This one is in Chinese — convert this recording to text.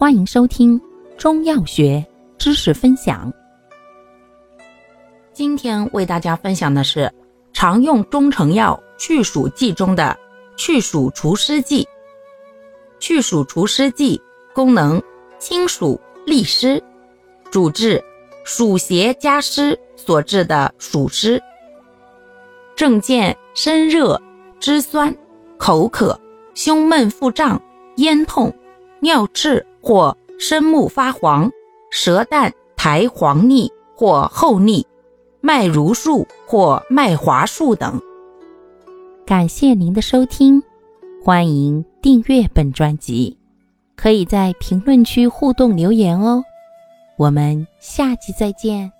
欢迎收听中药学知识分享。今天为大家分享的是常用中成药去暑剂中的去暑除湿剂。去暑除湿剂功能清暑利湿，主治暑邪加湿所致的暑湿。症见身热、肢酸、口渴、胸闷腹胀、咽痛、尿赤。或深目发黄、舌淡苔黄腻或厚腻、脉如数或脉滑数等。感谢您的收听，欢迎订阅本专辑，可以在评论区互动留言哦。我们下期再见。